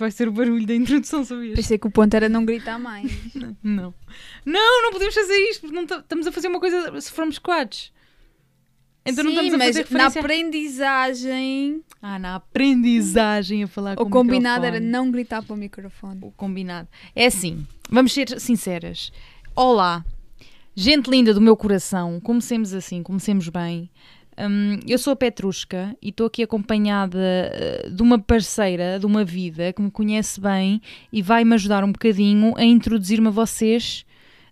Vai ser o barulho da introdução, sabias? Pensei que o ponto era não gritar mais. Não. Não, não podemos fazer isto, porque não ta- estamos a fazer uma coisa se formos quads. Então não Sim, estamos a mas fazer na referência... aprendizagem, Ah, na aprendizagem a falar com o combinado microfone. era não gritar para o microfone. O combinado. É assim, vamos ser sinceras. Olá, gente linda do meu coração, comecemos assim, comecemos bem. Hum, eu sou a Petrusca e estou aqui acompanhada eh, de uma parceira de uma vida que me conhece bem e vai-me ajudar um bocadinho a introduzir-me a vocês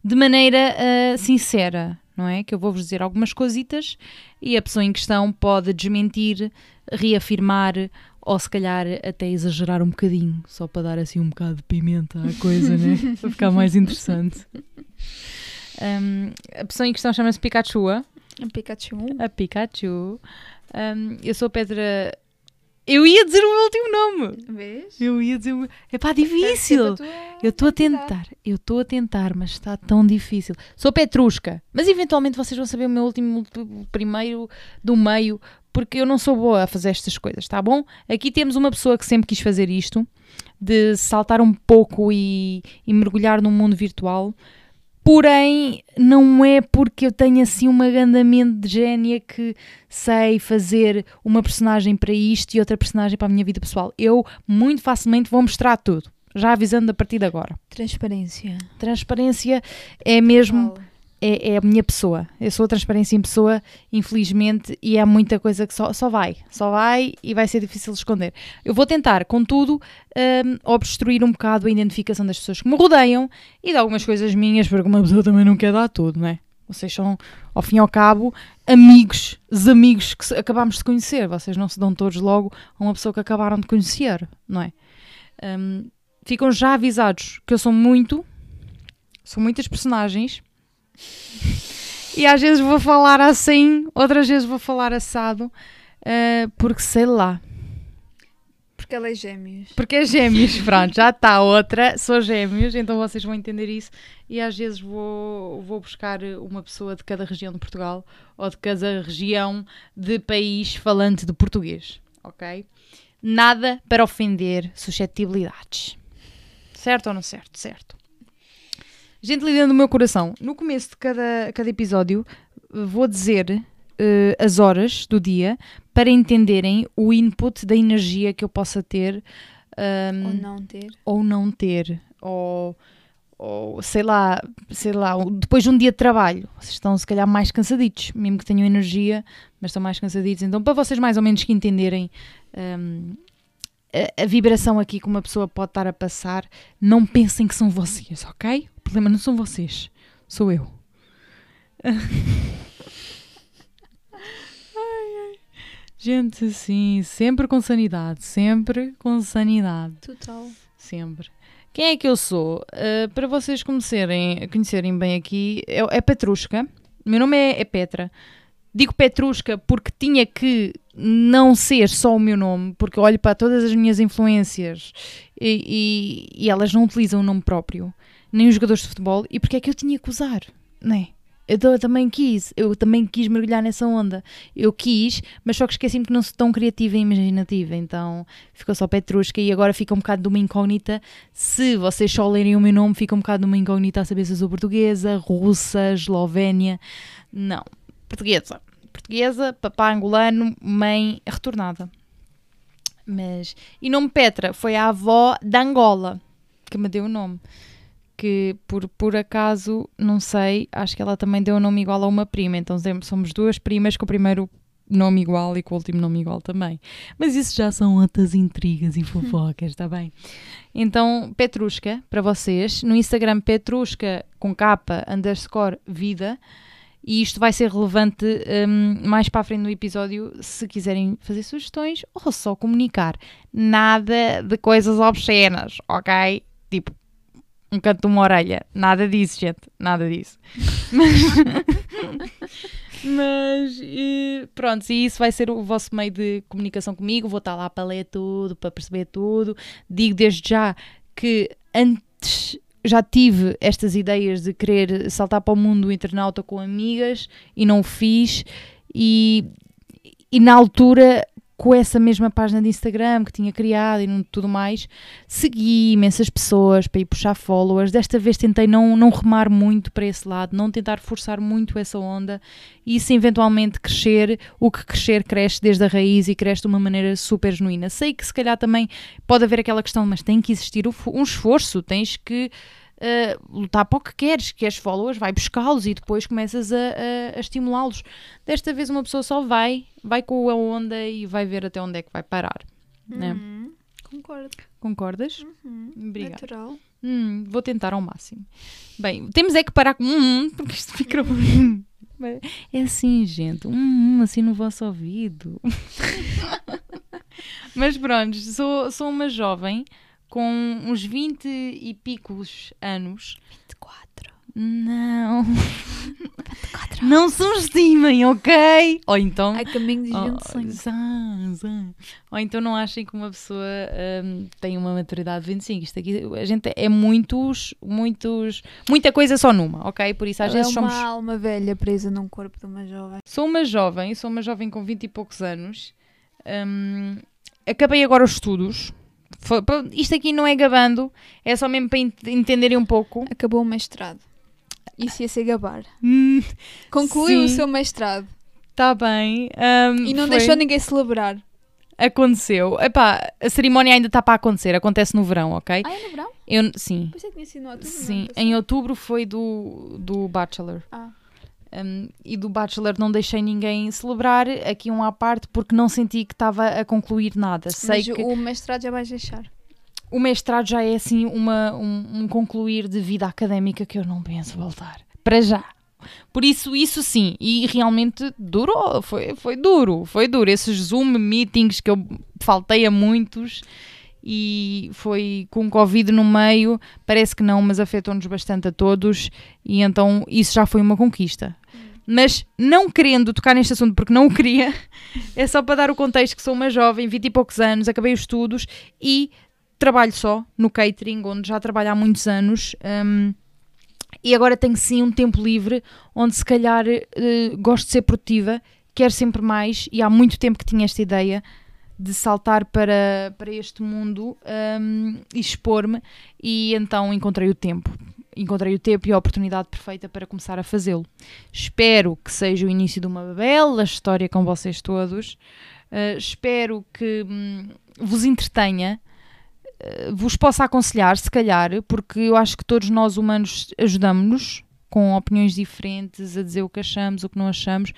de maneira eh, sincera, não é? Que eu vou-vos dizer algumas coisitas e a pessoa em questão pode desmentir, reafirmar ou se calhar até exagerar um bocadinho, só para dar assim um bocado de pimenta à coisa, né? para ficar mais interessante. Hum, a pessoa em questão chama-se Pikachu. Um Pikachu. A Pikachu. Hum, eu sou a Pedra. Eu ia dizer o meu último nome. Vês? Eu ia dizer. o- É pá, difícil. Eu estou a tentar, eu estou a tentar, mas está tão difícil. Sou Petrusca, mas eventualmente vocês vão saber o meu último, primeiro do meio, porque eu não sou boa a fazer estas coisas, tá bom? Aqui temos uma pessoa que sempre quis fazer isto, de saltar um pouco e, e mergulhar no mundo virtual. Porém, não é porque eu tenho assim uma grande mente de génia que sei fazer uma personagem para isto e outra personagem para a minha vida pessoal. Eu muito facilmente vou mostrar tudo, já avisando a partir de agora. Transparência. Transparência é mesmo. É, é a minha pessoa. Eu sou a transparência em pessoa, infelizmente, e há muita coisa que só, só vai, só vai e vai ser difícil de esconder. Eu vou tentar, contudo, hum, obstruir um bocado a identificação das pessoas que me rodeiam e de algumas coisas minhas, porque uma pessoa também não quer dar tudo, não é? Vocês são, ao fim e ao cabo, amigos, os amigos que acabámos de conhecer. Vocês não se dão todos logo a uma pessoa que acabaram de conhecer, não é? Hum, ficam já avisados que eu sou muito, sou muitas personagens e às vezes vou falar assim, outras vezes vou falar assado, eh, porque sei lá. Porque ela é gêmeos. Porque é gêmeos, pronto, já está outra, sou gêmeos, então vocês vão entender isso. E às vezes vou, vou buscar uma pessoa de cada região de Portugal ou de cada região de país falante de português, ok? Nada para ofender suscetibilidades. Certo ou não certo? Certo. Gente linda do meu coração, no começo de cada, cada episódio vou dizer eh, as horas do dia para entenderem o input da energia que eu possa ter ahm, Ou não ter. ou não ter, ou, ou sei lá, sei lá, depois de um dia de trabalho, vocês estão se calhar mais cansaditos, mesmo que tenham energia, mas estão mais cansaditos. Então, para vocês mais ou menos que entenderem hum, a, a vibração aqui que uma pessoa pode estar a passar, não pensem que são vocês, ok? O problema não são vocês, sou eu. Gente, assim, sempre com sanidade, sempre com sanidade. Total. Sempre. Quem é que eu sou? Uh, para vocês conhecerem, conhecerem bem aqui, é, é Petrusca. Meu nome é, é Petra. Digo Petrusca porque tinha que não ser só o meu nome, porque eu olho para todas as minhas influências e, e- e elas não utilizam o nome próprio, nem os jogadores de futebol, e porque é que eu tinha que usar, não é? Eu, ta- também quis, eu também quis mergulhar nessa onda. Eu quis, mas só que esqueci-me que não sou tão criativa e imaginativa, então ficou só Petrusca e agora fica um bocado de uma incógnita. Se vocês só lerem o meu nome, fica um bocado de uma incógnita a saber se eu sou portuguesa, russa, eslovénia. Não, portuguesa. Portuguesa, papá angolano, mãe retornada. Mas. E nome Petra foi a avó da Angola que me deu o nome. Que por, por acaso, não sei, acho que ela também deu o nome igual a uma prima. Então somos duas primas com o primeiro nome igual e com o último nome igual também. Mas isso já são outras intrigas e fofocas, está bem? Então, Petrusca, para vocês, no Instagram Petrusca com capa underscore vida. E isto vai ser relevante hum, mais para a frente no episódio se quiserem fazer sugestões ou só comunicar. Nada de coisas obscenas, ok? Tipo, um canto de uma orelha. Nada disso, gente. Nada disso. Mas eh, pronto, e isso vai ser o vosso meio de comunicação comigo. Vou estar lá para ler tudo, para perceber tudo. Digo desde já que antes já tive estas ideias de querer saltar para o mundo internauta com amigas e não o fiz. E, e na altura com essa mesma página de Instagram que tinha criado e tudo mais. Segui imensas pessoas para ir puxar followers. Desta vez tentei não, não remar muito para esse lado, não tentar forçar muito essa onda e se eventualmente crescer, o que crescer cresce desde a raiz e cresce de uma maneira super genuína. Sei que se calhar também pode haver aquela questão, mas tem que existir um esforço, tens que uh, lutar para o que queres, queres followers, vai buscá-los e depois começas a, a- a estimulá-los. Desta vez uma pessoa só vai, vai com a onda e vai ver até onde é que vai parar. né? Uhum. Concordo. Concordas? Uhum. Obrigada. Natural. Hum, vou tentar ao máximo. Bem, temos é que parar com hum, porque isto fica. hum. É assim, gente. Hum, assim no vosso ouvido. Mas pronto, sou, sou uma jovem com uns 20 e picos anos. 24. Não. Não subestimem, ok? Ou então. A caminho de Oh, 25. zá, zá. Ou então não achem que uma pessoa hum, tem uma maturidade de 25. Isto aqui, a gente é muitos, muitos, muita coisa só numa, ok? Por isso às Ela vezes é uma somos. alma velha presa num corpo de uma jovem. Sou uma jovem, sou uma jovem com 20 e poucos anos. Hum, acabei agora os estudos. Foi- isto aqui não é gabando, é só mesmo para ent- entenderem um pouco. Acabou o mestrado. Isso ia ser gabar. Hum, Concluiu o seu mestrado. Tá bem. hum, E não foi- deixou ninguém celebrar. Aconteceu. Epá, a cerimónia ainda está para acontecer, acontece no verão, ok? Ah, é no verão? Eu, sim. Pensei que tinha sido no outubro. Sim, em outubro foi do, do Bachelor. Ah. Um, e do Bachelor não deixei ninguém celebrar, aqui um à parte, porque não senti que estava a concluir nada. Sei Mas que o mestrado já vais deixar. o mestrado já é assim uma, um, um concluir de vida académica que eu não penso voltar. Para já. Por isso, isso sim. E realmente durou. Foi, foi duro. Foi duro. Esses Zoom meetings que eu faltei a muitos e foi com Covid no meio. Parece que não, mas afetou-nos bastante a todos. E então isso já foi uma conquista. Mas não querendo tocar neste assunto porque não o queria, é só para dar o contexto que sou uma jovem, 20 e poucos anos, acabei os estudos e trabalho só no catering, onde já trabalho há muitos anos. hum, e agora tenho sim um tempo livre onde se calhar eh, gosto de ser produtiva, quero sempre mais e há muito tempo que tinha esta ideia de saltar para, para este mundo hum, e expor-me e então encontrei o tempo. Encontrei o tempo e a oportunidade perfeita para começar a fazê-lo. Espero que seja o início de uma bela história com vocês todos. Uh, espero que hum, vos entretenha, uh, vos possa aconselhar, se calhar, porque eu acho que todos nós humanos ajudamos-nos com opiniões diferentes, a dizer o que achamos, o que não achamos.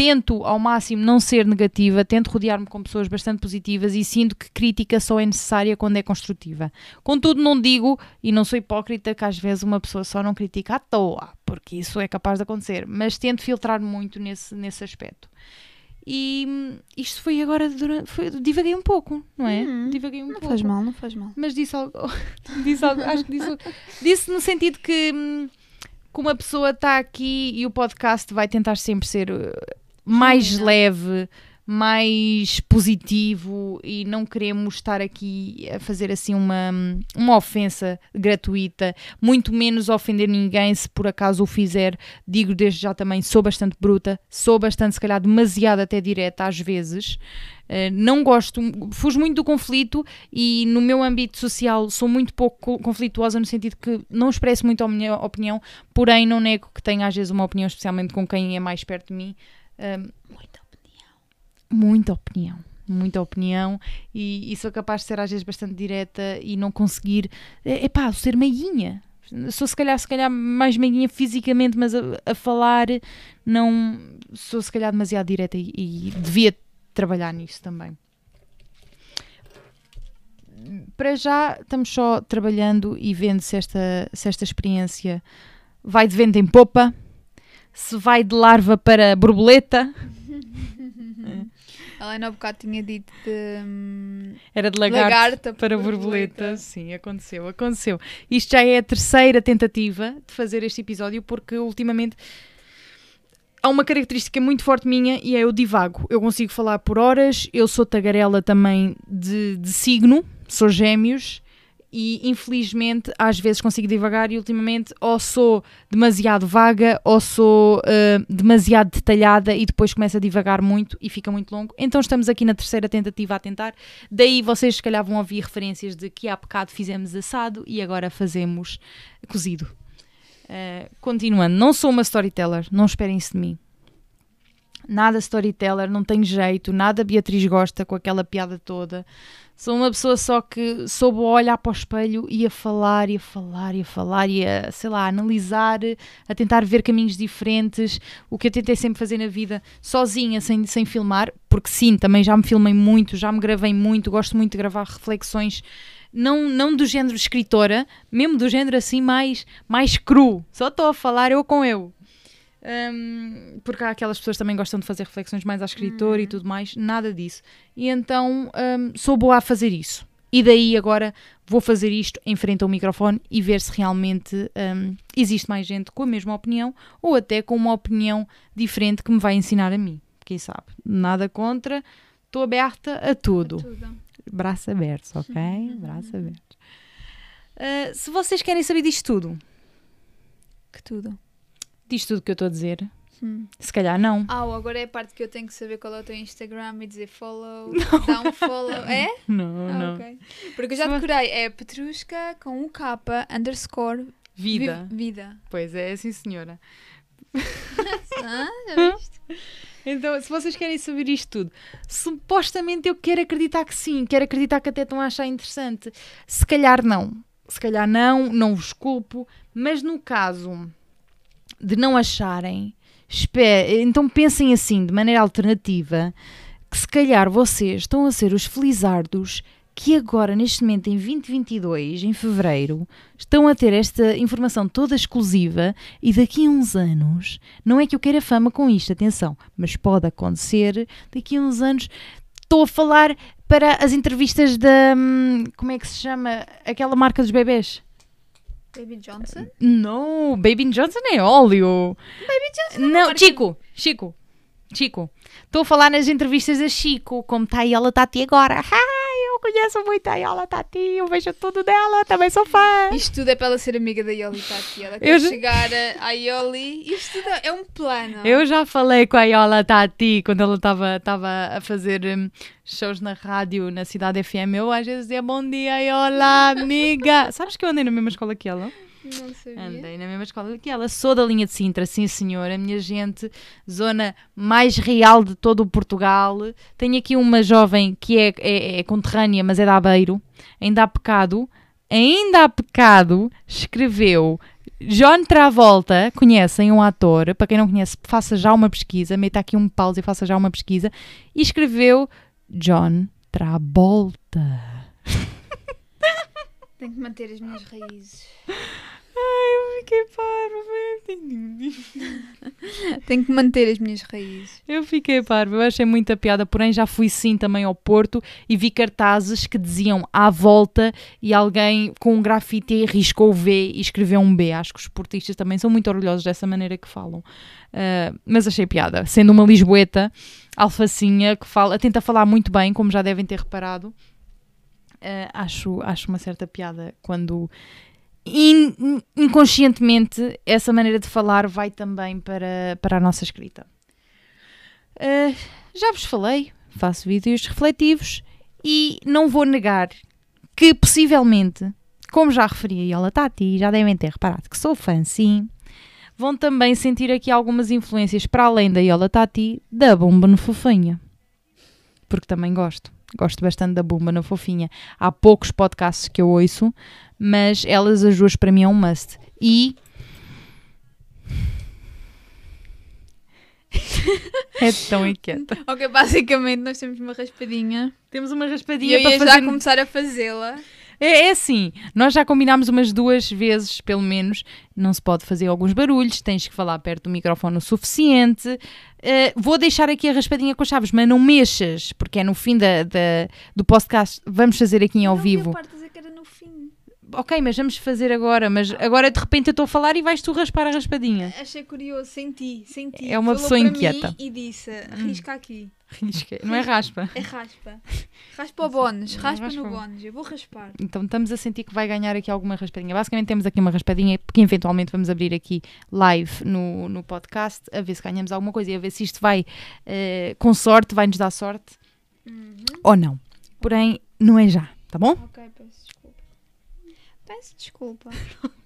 Tento ao máximo não ser negativa, tento rodear-me com pessoas bastante positivas e sinto que crítica só é necessária quando é construtiva. Contudo, não digo, e não sou hipócrita, que às vezes uma pessoa só não critica à toa, porque isso é capaz de acontecer, mas tento filtrar muito nesse, nesse aspecto. E hum, isto foi agora durante. Foi, divaguei um pouco, não é? Hum, divaguei um Não pouco. faz mal, não faz mal. Mas disse algo. disse algo acho que disse, disse no sentido que, hum, que uma pessoa está aqui e o podcast vai tentar sempre ser uh, mais Genuína. leve, mais positivo e não queremos estar aqui a fazer assim uma, uma ofensa gratuita, muito menos ofender ninguém se por acaso o fizer. Digo desde já também, sou bastante bruta, sou bastante, se calhar, demasiado até direta às vezes. Uh, não gosto, fujo muito do conflito e no meu âmbito social sou muito pouco co- conflituosa no sentido que não expresso muito a minha opinião, porém não nego que tenho às vezes uma opinião, especialmente com quem é mais perto de mim. Um, Muita opinião. muita opinião. Muita opinião e, e sou capaz de ser às vezes bastante direta e não conseguir, é pá, ser meiguinha. Sou se calhar, se calhar mais meiguinha fisicamente, mas a, a falar não sou se calhar demasiado direta e, e devia trabalhar nisso também. Para já estamos só trabalhando e vendo se esta, se esta experiência vai de vento em popa, se vai de larva para borboleta. A Helena há bocado tinha dito de hum, Era de lagarto, lagarta para borboleta. Sim, aconteceu, aconteceu. Isto já é a terceira tentativa de fazer este episódio porque ultimamente há uma característica muito forte minha e é eu divago. Eu consigo falar por horas, eu sou tagarela também de, de signo, sou gêmeos e infelizmente às vezes consigo divagar e ultimamente ou sou demasiado vaga ou sou uh, demasiado detalhada e depois começo a divagar muito e fica muito longo. Então estamos aqui na terceira tentativa a tentar. Daí vocês se calhar vão ouvir referências de que há bocado fizemos assado e agora fazemos cozido. Uh, continuando, não sou uma storyteller, não esperem isso de mim. Nada storyteller, não tenho jeito, nada Beatriz gosta com aquela piada toda. Sou uma pessoa só que soube olhar para o espelho e a falar, e a falar, e a falar, e a, sei lá, analisar, a tentar ver caminhos diferentes. O que eu tentei sempre fazer na vida, sozinha, sem, sem filmar, porque sim, também já me filmei muito, já me gravei muito, gosto muito de gravar reflexões. Não, não do género escritora, mesmo do género assim mais, mais cru. Só estou a falar eu com eu. Um, porque há aquelas pessoas que também gostam de fazer reflexões mais à escritora uhum. e tudo mais, nada disso. E então um, sou boa a fazer isso. E daí agora vou fazer isto em frente ao microfone e ver se realmente um, existe mais gente com a mesma opinião ou até com uma opinião diferente que me vai ensinar a mim. Quem sabe? Nada contra, estou aberta a tudo. A tudo. Braços abertos, ok? Braços abertos. Uh, se vocês querem saber disto tudo, que tudo Diz tudo o que eu estou a dizer. Hum. Se calhar não. Ah, agora é a parte que eu tenho que saber qual é o teu Instagram e dizer follow, não. dá um follow. É? Não, ah, não. Okay. Porque eu já decorei, é Petrushka com um K underscore vida. Vi vida. Pois é, sim senhora. ah, já viste? Então, se vocês querem saber isto tudo, supostamente eu quero acreditar que sim, quero acreditar que até estão a achar interessante. Se calhar não. Se calhar não, não vos culpo, mas no caso de não acharem, então pensem assim, de maneira alternativa, que se calhar vocês estão a ser os felizardos que agora, neste momento, em 2022, em fevereiro, estão a ter esta informação toda exclusiva e daqui a uns anos, não é que eu queira fama com isto, atenção, mas pode acontecer, daqui a uns anos, estou a falar para as entrevistas da. Hum, como é que se chama? Aquela marca dos bebés. Baby Johnson? Não, Baby Johnson é óleo. Baby Johnson não, Chico, Chico, Chico. Estou a falar nas entrevistas da Chico, como está aí ela Tati agora. Ai, eu conheço muito a Yola Tati, eu vejo tudo dela, também sou fã. Isto tudo é para ela ser amiga da Yoli Tati. Ela quer eu chegar a, Yoli. Isto tudo é um plano. Eu já falei com a Yola Tati quando ela estava a fazer um, shows na rádio na Cidade FM. Eu às vezes dizia bom dia, Yola, amiga. Sabes que eu andei na mesma escola que ela? Não sabia. Andei na mesma escola que ela. Sou da linha de Sintra, sim senhora. Minha gente, zona mais real de todo o Portugal. Tenho aqui uma jovem que é, é, é conterrânea, mas é da Aveiro. Ainda há pecado. Ainda há pecado. Escreveu John Travolta, conhecem um ator, para quem não conhece, faça já uma pesquisa, meta aqui um pause e faça já uma pesquisa, e escreveu John Travolta. Tenho que manter as minhas raízes. Ai, eu fiquei parva. Tenho que manter as minhas raízes. Eu fiquei parva, eu achei muita piada, porém já fui sim também ao Porto e vi cartazes que diziam à volta e alguém com um grafite riscou o V e escreveu um B. Acho que os portistas também são muito orgulhosos dessa maneira que falam. Uh, mas achei piada. Sendo uma lisboeta, alfacinha, que fala, tenta falar muito bem, como já devem ter reparado. Uh, acho, acho uma certa piada quando in, inconscientemente essa maneira de falar vai também para, para a nossa escrita. Uh, já vos falei, faço vídeos refletivos e não vou negar que possivelmente, como já referi a Tati, já devem ter reparado que sou fã, sim, vão também sentir aqui algumas influências para além da Yola Tati da Bomba no Fofinha. Porque também gosto. Gosto bastante da Bomba no Fofinha. Há poucos podcasts que eu ouço, mas elas as duas para mim é um must. E. é tão inquieta. ok, basicamente nós temos uma raspadinha. Temos uma raspadinha e eu ia para fazer... já começar a fazê-la. É, é assim, nós já combinámos umas duas vezes, pelo menos. Não se pode fazer alguns barulhos, tens que falar perto do microfone o suficiente. Uh, vou deixar aqui a raspadinha com as chaves, mas não mexas, porque é no fim da, da do podcast. Vamos fazer aqui ao não, vivo. Dizer que era no fim. ok, mas vamos fazer agora, mas agora de repente eu estou a falar e vais tu raspar a raspadinha. Achei curioso, senti, senti. É uma Falou pessoa inquieta. E disse: risca aqui. Risca. Não é raspa. É raspa. Raspa o bónus, raspa raspa. no bónus. Eu vou raspar. Então estamos a sentir que vai ganhar aqui alguma raspadinha. Basicamente temos aqui uma raspadinha porque eventualmente vamos abrir aqui live no, no podcast a ver se ganhamos alguma coisa e a ver se isto vai eh, com sorte, vai nos dar sorte Uhum. ou não. Porém, não é já, tá bom? Ok, peço desculpa. Peço desculpa.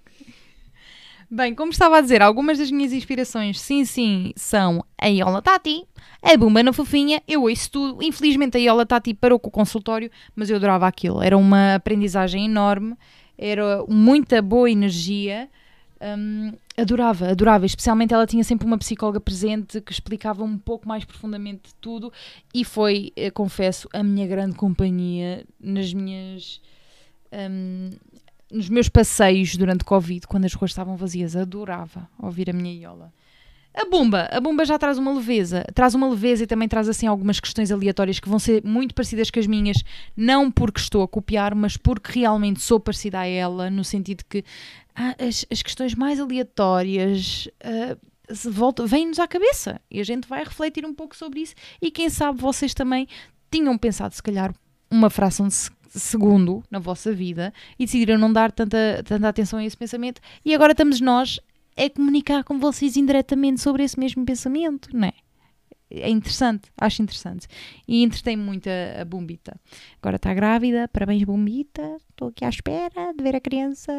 Bem, como estava a dizer, algumas das minhas inspirações, sim, sim, são a Iola Tati, a Bumba na Fofinha, eu ouço tudo. Infelizmente a Iola Tati parou com o consultório, mas eu adorava aquilo. Era uma aprendizagem enorme, era muita boa energia. hum, adorava, adorava. Especialmente ela tinha sempre uma psicóloga presente que explicava um pouco mais profundamente tudo e foi, eh, confesso, a minha grande companhia nas minhas. hum, nos meus passeios durante Covid, quando as ruas estavam vazias, adorava ouvir a minha iola. A bomba, a bomba já traz uma leveza, traz uma leveza e também traz assim algumas questões aleatórias que vão ser muito parecidas com as minhas, não porque estou a copiar, mas porque realmente sou parecida a ela, no sentido que ah, as, as questões mais aleatórias ah, vêm-nos à cabeça e a gente vai refletir um pouco sobre isso e quem sabe vocês também tinham pensado se calhar uma fração de segundo na vossa vida e decidiram não dar tanta, tanta atenção a esse pensamento e agora estamos nós a comunicar com vocês indiretamente sobre esse mesmo pensamento, não é? É interessante, acho interessante. E entretém muito a, a Bumbita. Agora está grávida, parabéns Bumbita. Estou aqui à espera de ver a criança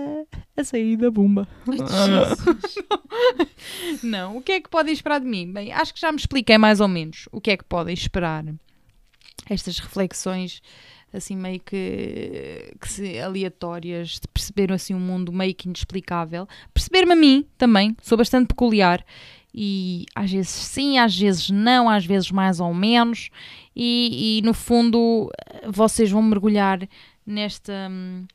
a sair da Bumba. Não, o que é que podem esperar de mim? Bem, acho que já me expliquei mais ou menos o que é que podem esperar. Estas reflexões assim meio que, que se- aleatórias de perceber assim um mundo meio que inexplicável. Perceber-me a mim também, sou bastante peculiar e às vezes sim, às vezes não, às vezes mais ou menos e, e, no fundo vocês vão mergulhar nesta hum,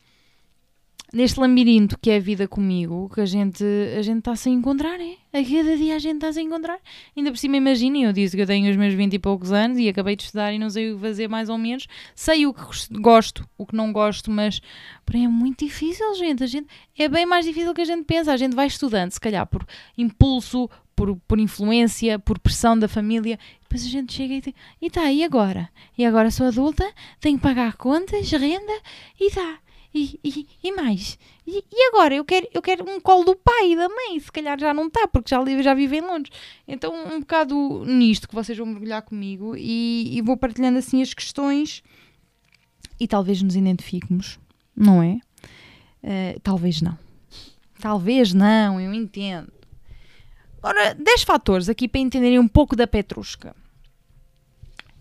neste labirinto que é a vida comigo, que a gente a gente está sem encontrar, é? A cada dia a gente está sem encontrar. Ainda por cima, imaginem, eu disse que eu tenho os meus 20 e poucos anos e acabei de estudar e não sei o que fazer mais ou menos. Sei o que gos- gosto, o que não gosto, mas porém é muito difícil, gente. A gente é bem mais difícil que a gente pensa. A gente vai estudando, se calhar por impulso, por, por influência, por pressão da família. Depois a gente chega e tem, e tá, e agora? E agora sou adulta, tenho que pagar contas, renda, e tá. E, e, e mais? E, e agora? Eu quero, eu quero um colo do pai e da mãe. Se calhar já não está, porque já, já vive em Londres. Então, um bocado nisto que vocês vão mergulhar comigo e, e vou partilhando assim as questões e talvez nos identifiquemos, não é? Eh, talvez não. Talvez não, eu entendo. Agora, 10 fatores aqui para entenderem um pouco da Petrusca.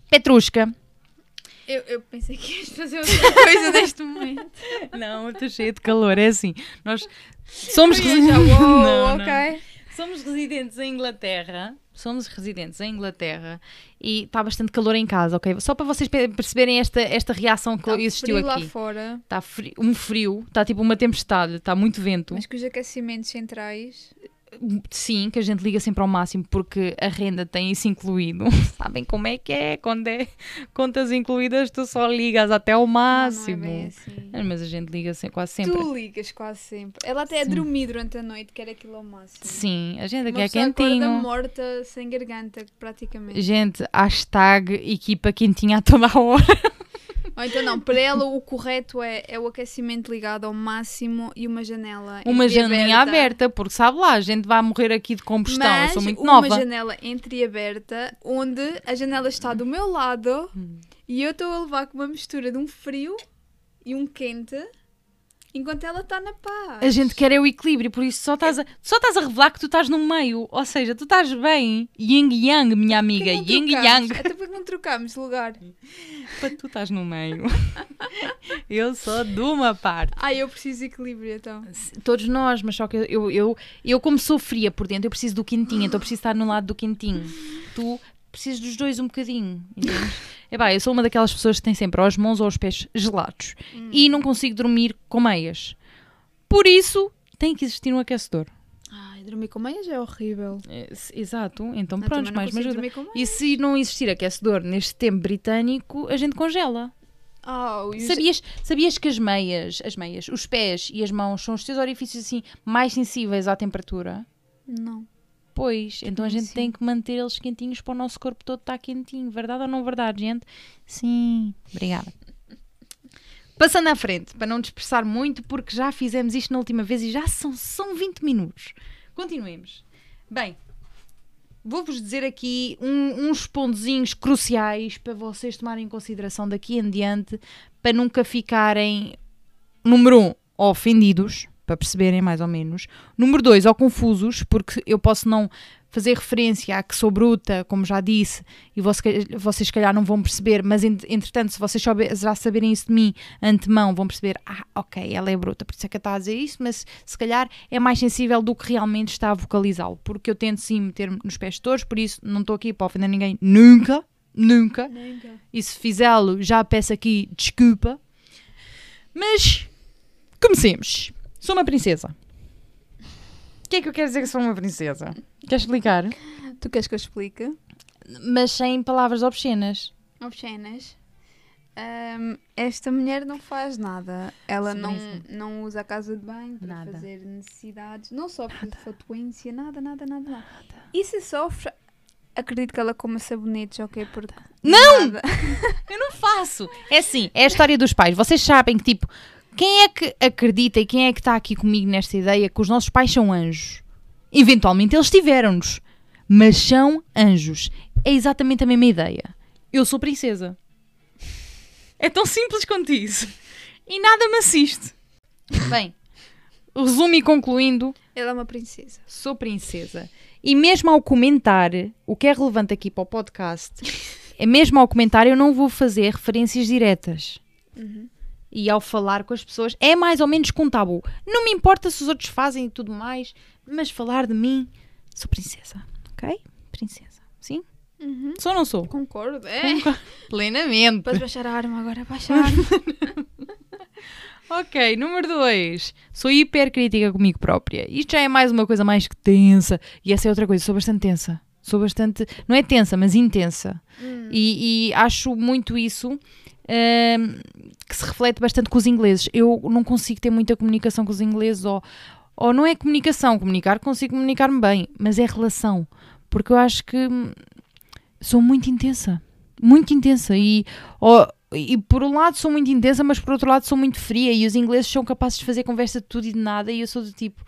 Petrusca. Eu, eu pensei que ias fazer outra coisa neste momento. Não, eu estou cheia de calor. É assim, nós somos residentes. uou, Não, não. ok. Somos residentes em Inglaterra. Somos residentes em Inglaterra e está bastante calor em casa, ok? Só para vocês pe- perceberem esta, esta reação que Tá existiu frio lá aqui. fora, Está um frio, está tipo uma tempestade, está muito vento. mas com os aquecimentos centrais. Sim, que a gente liga sempre ao máximo porque a renda tem isso incluído. Sabem como é que é? Quando é contas incluídas, tu só ligas até ao Não, máximo. Não, é bem assim. Mas a gente liga se- quase sempre. Tu ligas quase sempre. Ela até é Sim. dormir durante a noite, quer aquilo ao máximo. Sim, a gente Uma é acorda quentinho. morta, sem garganta, praticamente. Gente, hashtag equipa quentinha a toda a hora. Ou então não, para ela o correto é, é o aquecimento ligado ao máximo e uma janela Uma entreaberta. janelinha aberta, porque sabe lá, a gente vai morrer aqui de combustão. Mas eu sou muito uma nova. janela entreaberta, onde a janela está do meu lado Hum. e eu estou a levar com uma mistura de um frio e um quente, enquanto ela está na paz. A gente quer é o equilíbrio, por isso só estás, a, só estás a revelar que tu estás no meio. Ou seja, tu estás bem. Yin Yang, minha amiga. Porquê que não Yin trocamos? Yang. Até porque não trocamos de lugar. Para tu estás no meio. eu sou de uma parte. Ah, eu preciso de equilíbrio então. Todos nós, mas só que eu, eu, eu, eu como sou fria por dentro, eu preciso do quentinho, então eu preciso estar no lado do quentinho. Tu precisas dos dois um bocadinho, entendes? Epá, eu sou uma daquelas pessoas que tem sempre as mãos ou os pés gelados e não consigo dormir com meias. Por isso, tem que existir um aquecedor. Ai, dormir com meias é horrível. É, se- exato, então Eu pronto, mais com E se não existir aquecedor neste tempo britânico, a gente congela. Oh, os- Sabias, sabias que as meias, as meias, os pés e as mãos são os teus orifícios assim mais sensíveis à temperatura? Não. Pois, então a gente Sim. tem que manter eles quentinhos para o nosso corpo todo estar quentinho. Verdade ou não verdade, gente? Sim. Obrigada. Passando à frente, para não dispersar muito, porque já fizemos isto na última vez e já são, são 20 minutos. Continuemos. Bem, vou-vos dizer aqui um- uns pontozinhos cruciais para vocês tomarem em consideração daqui em diante, para nunca ficarem, número um, ofendidos, para perceberem mais ou menos. Número dois, ou confusos, porque eu posso não fazer referência a que sou bruta, como já disse, e vocês se calhar não vão perceber, mas ent- entretanto, se vocês já saberem isso de mim antemão, vão perceber, ah, ok, ela é bruta, por isso é que estou a dizer isso, mas se calhar é mais sensível do que realmente está a vocalizá-lo, porque eu tento sim meter-me nos pés de todos, por isso não estou aqui para ofender ninguém, nunca, nunca, e se fizê-lo, já peço aqui desculpa. Mas comecemos. Sou uma princesa. O que é que eu quero dizer que sou uma princesa? Queres explicar? Tu queres que eu explique? Mas sem palavras obscenas. Obscenas. Ahm, esta mulher não faz nada. Ela não, não usa a casa de banho para Nada. fazer necessidades. Não sofre de fatuência. Nada, nada, nada, nada. E se sofre, acredito que ela coma sabonetes, ok? Porque Não! nada. Eu não faço. É assim, é a história dos pais. Vocês sabem que, tipo, quem é que acredita e quem é que está aqui comigo nesta ideia que os nossos pais são anjos? Eventualmente eles tiveram-nos, mas são anjos. É exatamente a mesma ideia. Eu sou princesa. É tão simples quanto isso. E nada me assiste. Bem, resumo e concluindo, Ela é uma princesa. sou princesa. E mesmo ao comentar, o que é relevante aqui para o podcast, é mesmo ao comentar eu não vou fazer referências diretas. Uhum. E ao falar com as pessoas, é mais ou menos com tabu. Não me importa se os outros fazem e tudo mais, mas falar de mim, sou princesa, ok? Princesa. Sim? Uhum. Sou ou não sou? Concordo. É. Plenamente. Podes baixar a arma agora, baixa a arma. Ok, número 2. Sou hipercrítica comigo própria. Isto já é mais uma coisa mais que tensa. E essa é outra coisa, sou bastante tensa. Sou bastante. Não é tensa, mas intensa. Hum. E, e acho muito isso que se reflete bastante com os ingleses. Eu não consigo ter muita comunicação com os ingleses, ou, ou não é comunicação, comunicar, consigo comunicar-me bem, mas é relação. Porque eu acho que hum, sou muito intensa. Muito intensa. E, ó, e por um lado sou muito intensa, mas por outro lado sou muito fria. E os ingleses são capazes de fazer conversa de tudo e de nada. E eu sou do tipo.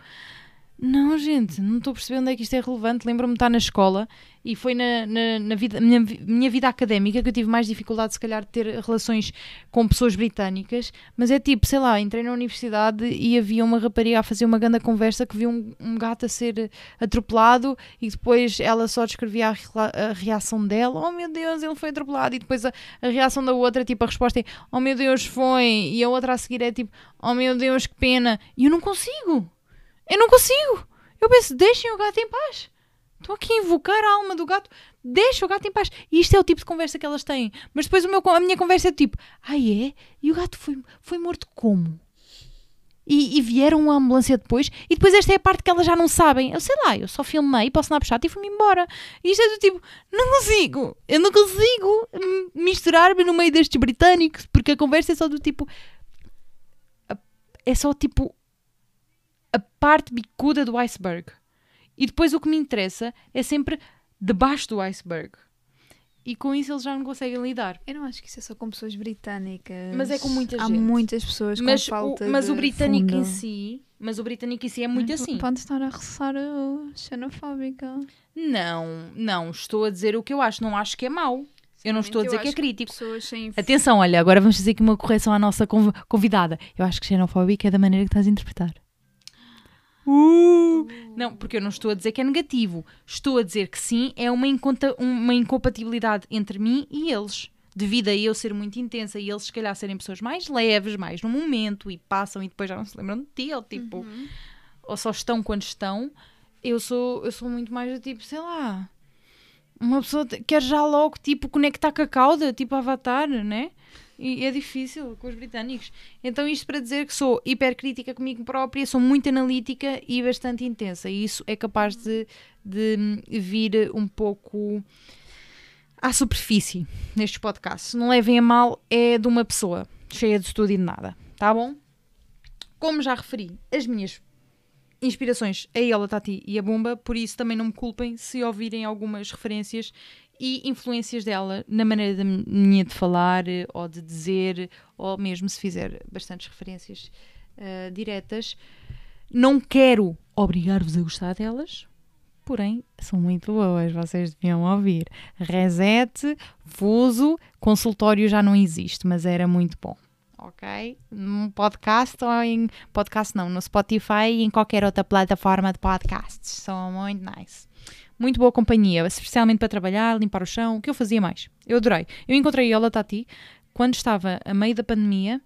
Não, gente, não estou a perceber onde é que isto é relevante. Lembro-me de estar na escola e foi na, na, na vida, minha, minha vida académica que eu tive mais dificuldade, se calhar, de ter relações com pessoas britânicas. Mas é tipo, sei lá, entrei na universidade e havia uma rapariga a fazer uma grande conversa que viu um, um gato a ser atropelado e depois ela só descrevia a, a reação dela: Oh meu Deus, ele foi atropelado. E depois a, a reação da outra, tipo, a resposta é: Oh meu Deus, foi. E a outra a seguir é tipo: Oh meu Deus, que pena. E eu não consigo. Eu não consigo. Eu penso, deixem o gato em paz. Estou aqui a invocar a alma do gato. Deixa o gato em paz. E isto é o tipo de conversa que elas têm. Mas depois o meu, a minha conversa é tipo, ah é? E o gato foi, foi morto como? E, e vieram a ambulância depois. E depois esta é a parte que elas já não sabem. Eu sei lá, eu só filmei para o Snapchat e fui-me embora. E isto é do tipo, não consigo. Eu não consigo misturar-me no meio destes britânicos. Porque a conversa é só do tipo... É só tipo a parte bicuda do iceberg. E depois o que me interessa é sempre debaixo do iceberg. E com isso eles já não conseguem lidar. Eu não acho que isso é só com pessoas britânicas. Mas é com muita Há gente. muitas pessoas Mas, com falta o, mas o britânico fundo. em si, mas o britânico em si é muito Mas assim. Pode estar a roçar xenofóbica. Não, não, estou a dizer o que eu acho, não acho que é mau. Eu não estou a dizer que é crítico. Sem Atenção, olha, agora vamos fazer aqui uma correção à nossa conv- convidada. Eu acho que xenofóbico é da maneira que estás a interpretar. Uh! Não, porque eu não estou a dizer que é negativo. Estou a dizer que sim, é uma, inconta- uma incompatibilidade entre mim e eles. Devido a eu ser muito intensa e eles, se calhar, serem pessoas mais leves, mais no momento e passam e depois já não se lembram de ti, ou tipo, Uhum. ou só estão quando estão. Eu sou, eu sou muito mais do tipo, sei lá, uma pessoa quer já logo, tipo, conectar com a cauda, tipo Avatar, né? E é difícil com os britânicos. Então, isto para dizer que sou hipercrítica comigo própria, sou muito analítica e bastante intensa. E isso é capaz de, de vir um pouco à superfície nestes podcasts. Não levem a mal, é de uma pessoa cheia de estudo e de nada, tá bom? Como já referi, as minhas inspirações a ela, Tati e a Bumba, por isso também não me culpem se ouvirem algumas referências e influências dela na maneira minha de falar eh, ou de dizer, ou mesmo se fizer bastantes referências uh, diretas. Não quero obrigar-vos a gostar delas, porém são muito boas, vocês deviam ouvir. Reset, Fuso, consultório já não existe, mas era muito bom. Ok? Num podcast ou em. Podcast não, no Spotify e em qualquer outra plataforma de podcasts. São muito nice. Muito boa companhia, especialmente para trabalhar, limpar o chão, o que eu fazia mais. Eu adorei. Eu encontrei ela, Tati, quando estava a meio da pandemia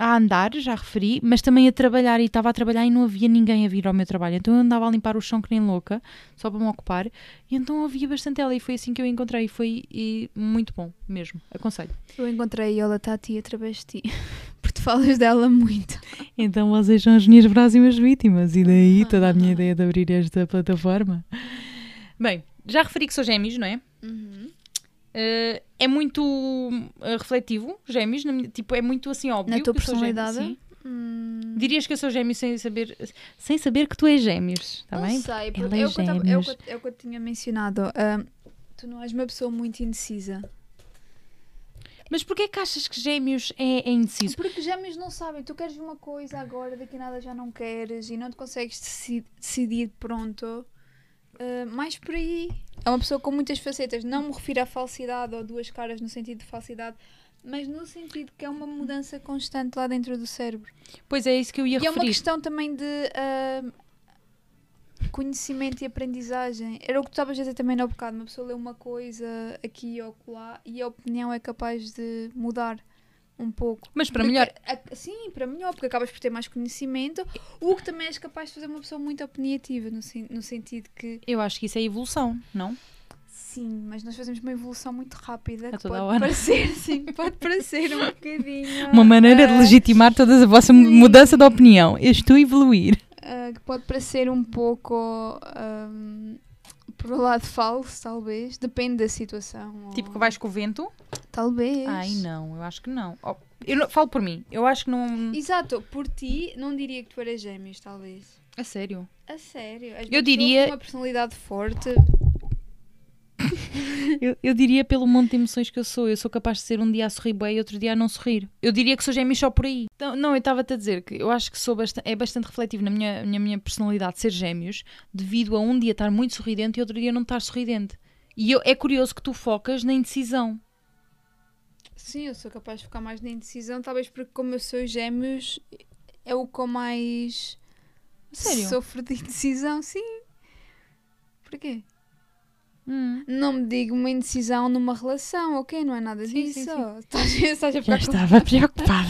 a andar, já referi, mas também a trabalhar e estava a trabalhar e não havia ninguém a vir ao meu trabalho. Então eu andava a limpar o chão que nem louca, só para me ocupar, e então havia bastante ela e foi assim que eu encontrei. Foi e muito bom mesmo, aconselho. Eu encontrei ela, Tati, através de ti, porque tu falas dela muito. Então vocês são as minhas próximas vítimas e daí toda a minha ideia de abrir esta plataforma. Bem, já referi que sou gêmeos, não é? Uhum. Uh, é muito uh, refletivo, gêmeos, minha, tipo, é muito assim óbvio. Na tua personalidade? gêmeo, sim. Hum, Dirias que eu sou gêmeo sem saber, sem saber que tu és gêmeos, está não bem? sei, Ela porque é é o que eu tava- é o gêmeos. que é o que eu tinha mencionado. ah, tu não és uma pessoa muito indecisa. Mas porquê que achas que gêmeos é, é indeciso? Porque gêmeos não sabem, tu queres uma coisa agora, daqui a nada já não queres e não te consegues deci- decidir pronto. Ah, mais por aí. É uma pessoa com muitas facetas. Não me refiro à falsidade ou duas caras no sentido de falsidade, mas no sentido que é uma mudança constante lá dentro do cérebro. Pois é isso que eu ia E é uma referir. questão também de ah, conhecimento e aprendizagem. Era o que tu estavas a dizer também no bocado. Uma pessoa lê uma coisa aqui ou lá e a opinião é capaz de mudar um pouco. Mas para Porque melhor, a- sim, para melhor, porque acabas por ter mais conhecimento, o que também és capaz de fazer uma pessoa muito opiniativa, no, no sentido que eu acho que isso é evolução, não? sim, mas nós fazemos uma evolução muito rápida A que toda pode hora. parecer, sim, pode parecer um bocadinho. Uma maneira de ah, legitimar toda a vossa sim. mudança de opinião. Eu estou a evoluir. ah, que pode parecer um pouco ahm, por um lado falso, talvez. Depende da situação. Tipo ou- que vais com o vento? Talvez. Ai, não, eu acho que não. Oh, eu não- falo por mim, eu acho que não. Exato, por ti, não diria que tu eras gêmeos, talvez. A sério. A sério. Uma Eu diria- uma personalidade forte. Eu, eu diria pelo monte de emoções que eu sou. Eu sou capaz de ser um dia a sorrir bem e outro dia a não sorrir. Eu diria que sou gêmeos só por aí. Então, não, eu estava-te a dizer que eu acho que sou bastante, é bastante refletivo na minha, na minha personalidade ser gêmeos devido a um dia estar muito sorridente e outro dia não estar sorridente. E eu, é curioso que tu focas na indecisão. Sim, eu sou capaz de ficar mais na indecisão, talvez porque como eu sou gêmeos, é o que eu mais Sério? sofro de indecisão, sim. Porquê? Hum. Não me digo uma indecisão numa relação, ok? Não é nada Sim, disso. sim, sim. Estás, estás a Já estava preocupada.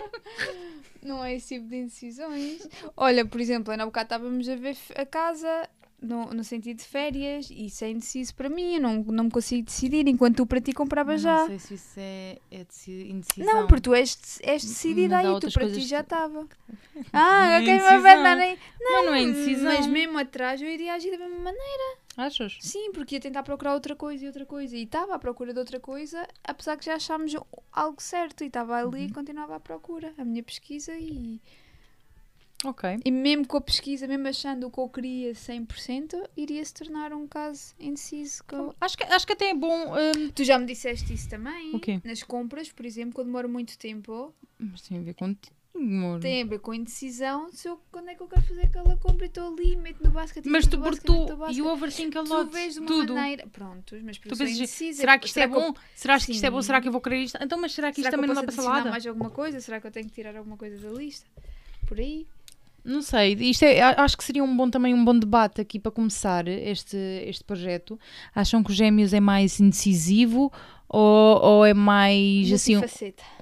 Não é esse tipo de indecisões. Olha, por exemplo, ainda há bocado estávamos a ver a casa no, no sentido de férias isso é indeciso para mim, eu não, não me consigo decidir, enquanto tu para ti comprava já. Não sei se isso é, é deci- indecisão. Não, porque tu és, és decidida Mas aí, tu para ti já estava. Não Ah, é ok, mas indecisão. vai dar aí. Mas não é indecisão. Mas mesmo atrás eu iria agir da mesma maneira. Achas? Sim, porque ia tentar procurar outra coisa e outra coisa. E estava à procura de outra coisa, apesar que já achámos algo certo. E estava ali Uhum. e continuava à procura. A minha pesquisa e... Ok. E mesmo com a pesquisa, mesmo achando o que eu queria 100%, iria se tornar um caso indeciso. que eu- Acho que, acho que até é bom. hum, Tu já me disseste isso também. O quê? Nas compras, por exemplo, quando demoro muito tempo, Mas tem a ver contigo, amor. tem a ver com indecisão. Se eu, quando é que eu quero fazer aquela compra e estou ali, meto no basket. Mas tu, porque tu. E o overthink a lot. tudo. maneira. Prontos, mas Tu pensas, indecisa. será que isto é bom? Será que isto é bom? Será que eu vou querer isto? Então, mas será que isto também não dá para adicionar salada? mais alguma coisa? Será que eu tenho que tirar alguma coisa da lista? Por aí? Não sei, isto é, acho que seria um bom também um bom debate aqui para começar este, este projeto. Acham que os gêmeos é mais indecisivo ou, ou é mais assim.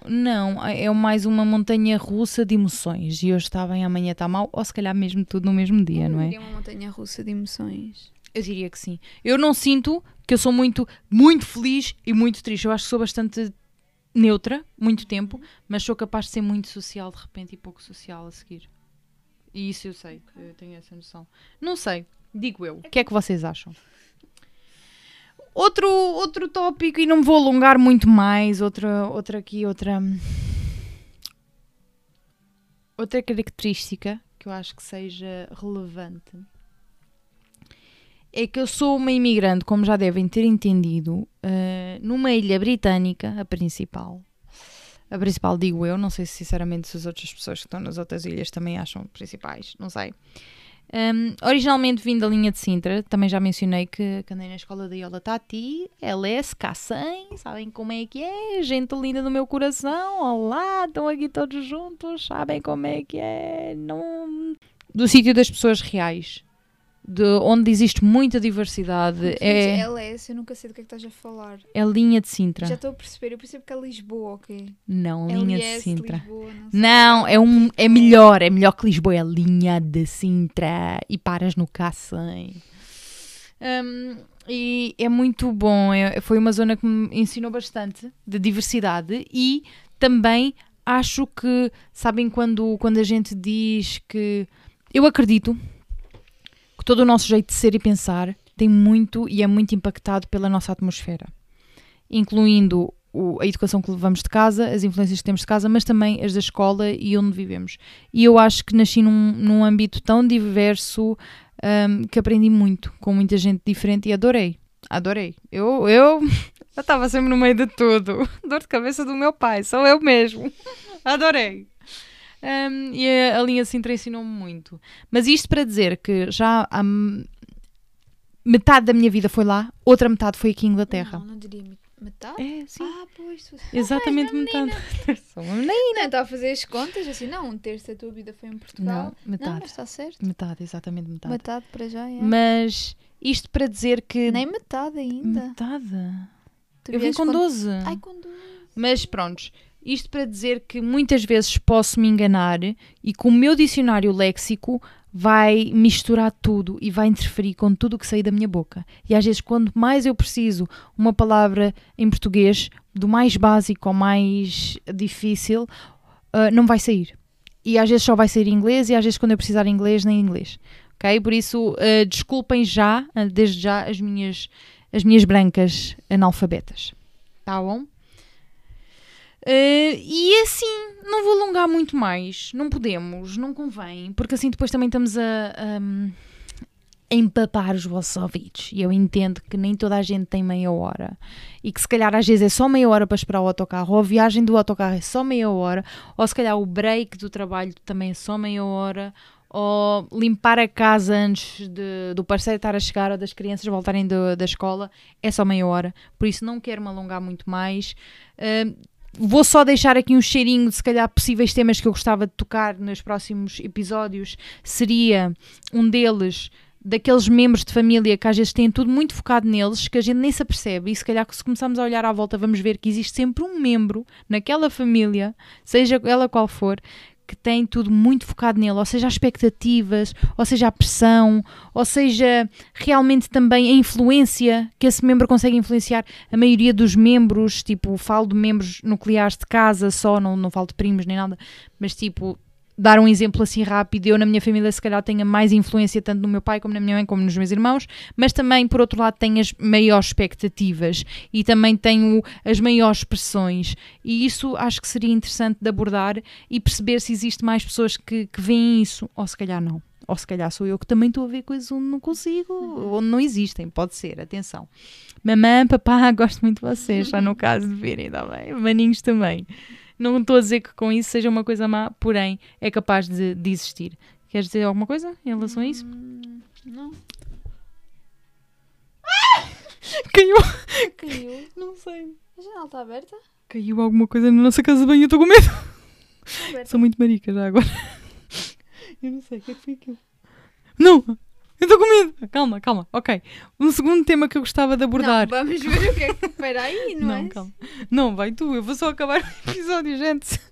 Não, é mais uma montanha russa de emoções. E hoje está bem, amanhã está mal, ou se calhar mesmo tudo no mesmo dia, não é? Diria uma montanha russa de emoções. Eu diria que sim. Eu não sinto que eu sou muito, muito feliz e muito triste. Eu acho que sou bastante neutra, muito tempo, mas sou capaz de ser muito social de repente e pouco social a seguir. E isso eu sei, eu tenho essa noção. Não sei, digo eu. O que é que vocês acham? Outro, outro tópico, e não me vou alongar muito mais, outra, outra aqui, outra. Outra característica que eu acho que seja relevante é que eu sou uma imigrante, como já devem ter entendido, uh, numa ilha britânica, a principal. A principal, digo eu, não sei se sinceramente se as outras pessoas que estão nas outras ilhas também acham principais, não sei. Um, originalmente vim da linha de Sintra, também já mencionei que, que andei na escola da Iola Tati, LS, K100, sabem como é que é? Gente linda do meu coração, olá, estão aqui todos juntos, sabem como é que é? Não... Do sítio das pessoas reais, de onde existe muita diversidade. É, LS, eu nunca sei do que é que estás a falar. é a linha de Sintra. Já estou a perceber, eu percebo que é Lisboa, ok? Não, a linha de Sintra. Lisboa, não. Não, é, um, é melhor, é melhor que Lisboa, é a linha de Sintra e paras no K100. Hum, e é muito bom, é- foi uma zona que me ensinou bastante de diversidade e também acho que, sabem quando, quando a gente diz que eu acredito todo o nosso jeito de ser e pensar tem muito e é muito impactado pela nossa atmosfera, incluindo o- a educação que levamos de casa, as influências que temos de casa, mas também as da escola e onde vivemos. E eu acho que nasci num, num âmbito tão diverso hum, que aprendi muito com muita gente diferente e adorei. Adorei. Eu eu estava sempre no meio de tudo. Dor de cabeça do meu pai, sou eu mesmo. Adorei. Hum, e a, a linha Sintra ensinou-me muito. Mas isto para dizer que já há metade da minha vida foi lá, outra metade foi aqui em Inglaterra. Não, não diria met- metade. É, sim. Ah, pois. Exatamente metade. Sou uma menina. Não, estava a fazer as contas assim, não, um terço da tua vida foi em Portugal. Não, Não, metade. mas está certo. Metade, exatamente metade. Metade para já, é. Mas isto para dizer que. Nem metade ainda. Metade. Tu Eu vim vieste com 12. Ai, com 12. Mas prontos, isto para dizer que muitas vezes posso me enganar e que o meu dicionário léxico vai misturar tudo e vai interferir com tudo o que sair da minha boca. E às vezes, quando mais eu preciso uma palavra em português, do mais básico ao mais difícil, ah, não vai sair. E às vezes só vai sair em inglês e às vezes quando eu precisar em inglês, nem em inglês. Ok? Por isso, ah, desculpem já, ah, desde já, as minhas, as minhas brancas analfabetas. Tá bom? Eh, e assim, não vou alongar muito mais. Não podemos, não convém, porque assim depois também estamos a, a- a empapar os vossos ouvidos. E eu entendo que nem toda a gente tem meia hora. E que se calhar às vezes é só meia hora para esperar o autocarro, ou a viagem do autocarro é só meia hora, ou se calhar o break do trabalho também é só meia hora. Ou limpar a casa antes de- do parceiro estar a chegar ou das crianças voltarem do- da escola é só meia hora. Por isso não quero me alongar muito mais. Uh, Vou só deixar aqui um cheirinho de se calhar possíveis temas que eu gostava de tocar nos próximos episódios. Seria um deles daqueles membros de família que às vezes têm tudo muito focado neles, que a gente nem se apercebe. E se calhar se começarmos a olhar à volta, vamos ver que existe sempre um membro naquela família, seja ela qual for, que tem tudo muito focado nele, ou seja, as expectativas, ou seja, a pressão, ou seja, realmente também a influência que esse membro consegue influenciar. A maioria dos membros, tipo, falo de membros nucleares de casa só, não, não falo de primos nem nada, mas tipo, dar um exemplo assim rápido, eu na minha família se calhar tenho mais influência tanto no meu pai como na minha mãe como nos meus irmãos, mas também por outro lado tenho as maiores expectativas e também tenho as maiores pressões e isso acho que seria interessante de abordar e perceber se existe mais pessoas que, que veem isso ou se calhar não. Ou se calhar sou eu que também estou a ver coisas onde não consigo, onde não existem, pode ser, atenção. Mamã, papá, gosto muito de vocês, já no caso de virem também. Maninhos também. Não estou a dizer que com isso seja uma coisa má, porém é capaz de, de existir. Queres dizer alguma coisa em relação a isso? Hum, não. Caiu. Caiu. Não sei. A janela está aberta? Caiu alguma coisa na nossa casa bem, eu estou com medo. Aberta. Sou muito marica já agora. Eu não sei, o que é que foi aquilo? Não! Eu estou com medo! Calma, calma, ok. Um segundo tema que eu gostava de abordar. Não, vamos ver o que é que. Espera aí, não, é? calma. Não, vai tu, eu vou só acabar o episódio, gente.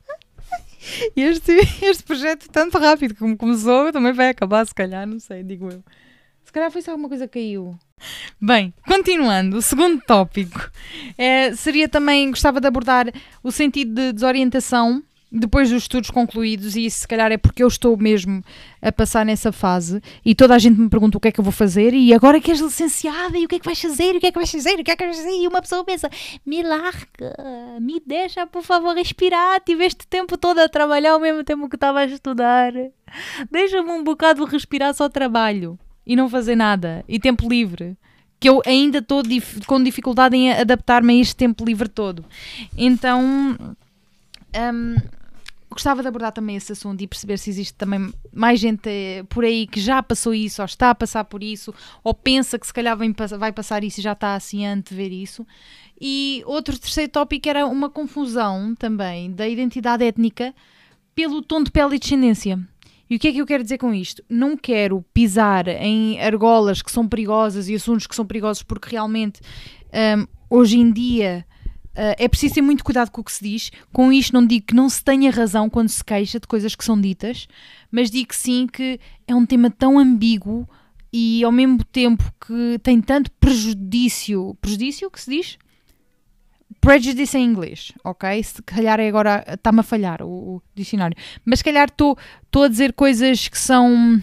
Este, este projeto, tanto rápido como começou, também vai acabar, se calhar, não sei, digo eu. Se calhar foi só alguma coisa que caiu. Bem, continuando, o segundo tópico é, seria também, gostava de abordar o sentido de desorientação depois dos estudos concluídos, e se calhar é porque eu estou mesmo a passar nessa fase, e toda a gente me pergunta o que é que eu vou fazer, e agora que és licenciada, e o que é que vais fazer, e o que é que vais fazer, o que é que vais fazer, e uma pessoa pensa, me larga, me deixa, por favor, respirar, tive este tempo todo a trabalhar ao mesmo tempo que estava a estudar, deixa-me um bocado respirar só trabalho, e não fazer nada, e tempo livre que eu ainda estou dif com dificuldade em adaptar-me a este tempo livre todo. Então, um, gostava de abordar também esse assunto e perceber se existe também mais gente por aí que já passou isso, ou está a passar por isso, ou pensa que se calhar vai passar isso e já está assim a ver isso. E outro terceiro tópico era uma confusão também da identidade étnica pelo tom de pele e descendência. E o que é que eu quero dizer com isto? Não quero pisar em argolas que são perigosas e assuntos que são perigosos porque realmente um, hoje em dia é preciso ter muito cuidado com o que se diz. Com isto, não digo que não se tenha razão quando se queixa de coisas que são ditas, mas digo sim que é um tema tão ambíguo e ao mesmo tempo que tem tanto prejudício. Prejudício que se diz? Prejudice em inglês, ok? Se calhar é agora. Está-me a falhar o, o dicionário. Mas se calhar estou a dizer coisas que são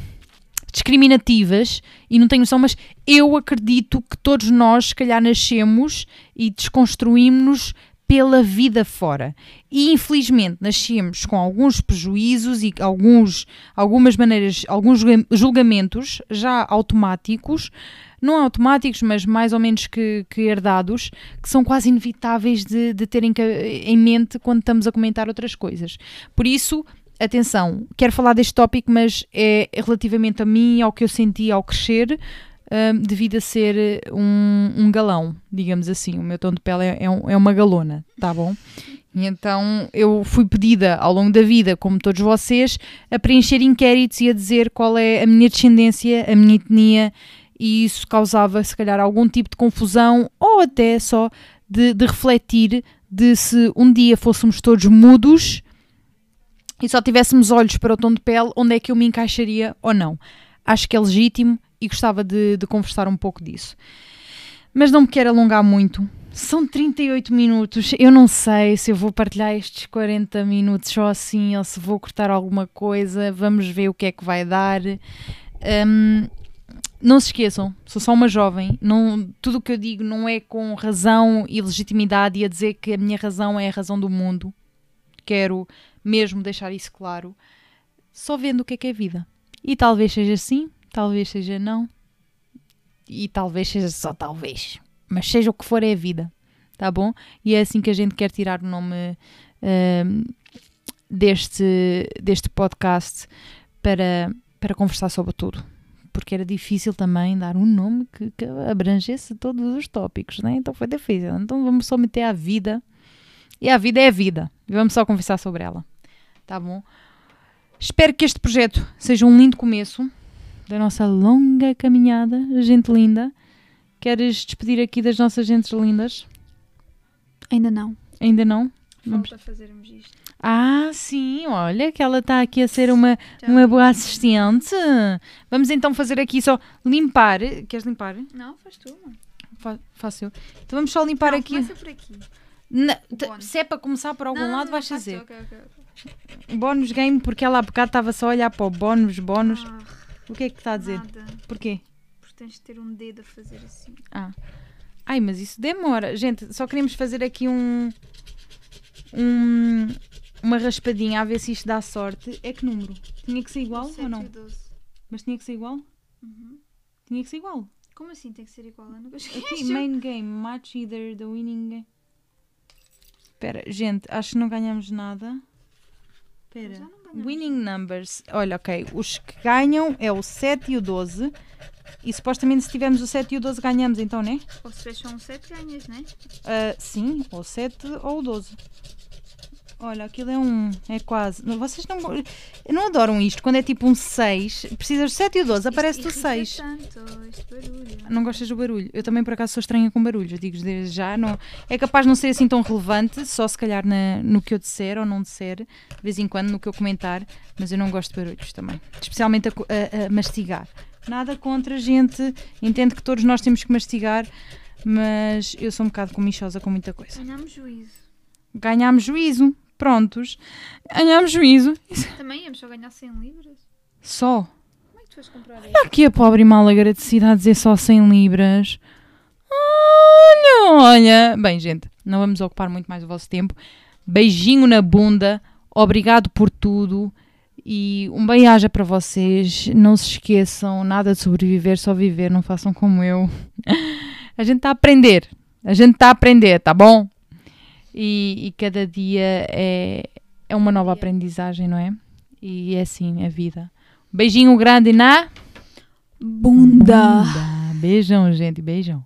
discriminativas e não tenho noção, mas eu acredito que todos nós, se calhar, nascemos e desconstruímos-nos pela vida fora. E infelizmente nascemos com alguns prejuízos e alguns, algumas maneiras, alguns julgamentos já automáticos, não automáticos, mas mais ou menos que, que herdados, que são quase inevitáveis de, de ter em, em mente quando estamos a comentar outras coisas. Por isso, atenção, quero falar deste tópico, mas é relativamente a mim, ao que eu senti ao crescer, um, devido a ser um, um, galão, digamos assim. O meu tom de pele é, é, um, é uma galona, tá bom? E então eu fui pedida ao longo da vida, como todos vocês, a preencher inquéritos e a dizer qual é a minha descendência, a minha etnia, e isso causava, se calhar, algum tipo de confusão ou até só de, de refletir de se um dia fôssemos todos mudos e só tivéssemos olhos para o tom de pele, onde é que eu me encaixaria ou não. Acho que é legítimo e gostava de, de conversar um pouco disso. Mas não me quero alongar muito. São 38 minutos. Eu não sei se eu vou partilhar estes 40 minutos só assim ou se vou cortar alguma coisa. Vamos ver o que é que vai dar. Um, não se esqueçam, sou só uma jovem. Não, tudo o que eu digo não é com razão e legitimidade e a dizer que a minha razão é a razão do mundo. Quero mesmo deixar isso claro, só vendo o que é que é vida. E talvez seja sim, talvez seja não, e talvez seja só talvez, mas seja o que for, é a vida, tá bom? E é assim que a gente quer tirar o nome uh, deste, deste podcast para, para conversar sobre tudo. Porque era difícil também dar um nome que, que abrangesse todos os tópicos, né? então foi difícil. Então vamos só meter a vida. E a vida é a vida. Vamos só conversar sobre ela tá bom? Espero que este projeto seja um lindo começo da nossa longa caminhada, gente linda. Queres despedir aqui das nossas gentes lindas? Ainda não. Ainda não? Vamos Falta fazermos isto. Ah, sim, olha que ela está aqui a ser uma, uma boa assistente. Vamos então fazer aqui só limpar. Queres limpar? Não, faz tu, mano. Fa faço eu. Então vamos só limpar não, aqui. Começa por aqui. Na, se é para começar por algum não, lado, não, vais fazer. Okay, okay, okay. Bónus game, porque ela há bocado estava só a olhar para o bónus, bónus. Ah, o que é que está a dizer? Nada. Porquê? Porque tens de ter um dedo a fazer assim. Ah. Ai, mas isso demora. Gente, só queríamos fazer aqui um. um uma raspadinha a ver se isto dá sorte. É que número? Tinha que ser igual ou não? Mas tinha que ser igual? Uhum. Tinha que ser igual. Como assim tem que ser igual? Eu nunca Aqui, main game, match either the winning game. Espera, gente, acho que não ganhamos nada. Espera. Winning numbers. Olha, ok. Os que ganham é o 7 e o 12. E supostamente se tivermos o 7 e o 12 ganhamos, então, né? Ou se fecham o 7 ganhas, né? Uh, sim, ou o 7 ou o 12. Olha, aquilo é um. É quase. Vocês não. Não adoram isto. Quando é tipo um 6, precisas do 7 e o 12, aparece o 6. Tanto, este barulho. Não gostas do barulho? Eu também, por acaso, sou estranha com barulhos. Digo desde já. Não, é capaz de não ser assim tão relevante, só se calhar na, no que eu disser ou não disser, de vez em quando, no que eu comentar. Mas eu não gosto de barulhos também. Especialmente a, a, a mastigar. Nada contra a gente. Entendo que todos nós temos que mastigar, mas eu sou um bocado comichosa com muita coisa. Ganhamos juízo. Ganhámos juízo prontos, ganhamos juízo. Também íamos só ganhar 100 libras. Só. Como é que tu vais comprar aí? Aqui a pobre e mal agradecida a dizer só 100 libras. Olha, olha. Bem, gente, não vamos ocupar muito mais o vosso tempo. Beijinho na bunda. Obrigado por tudo. E um bem-aja para vocês. Não se esqueçam, nada de sobreviver, só viver. Não façam como eu. A gente está a aprender. A gente está a aprender, tá bom? E, e cada dia é, é uma nova aprendizagem, não é? E é assim a vida. Beijinho grande na Bunda. Beijão, gente. Beijão.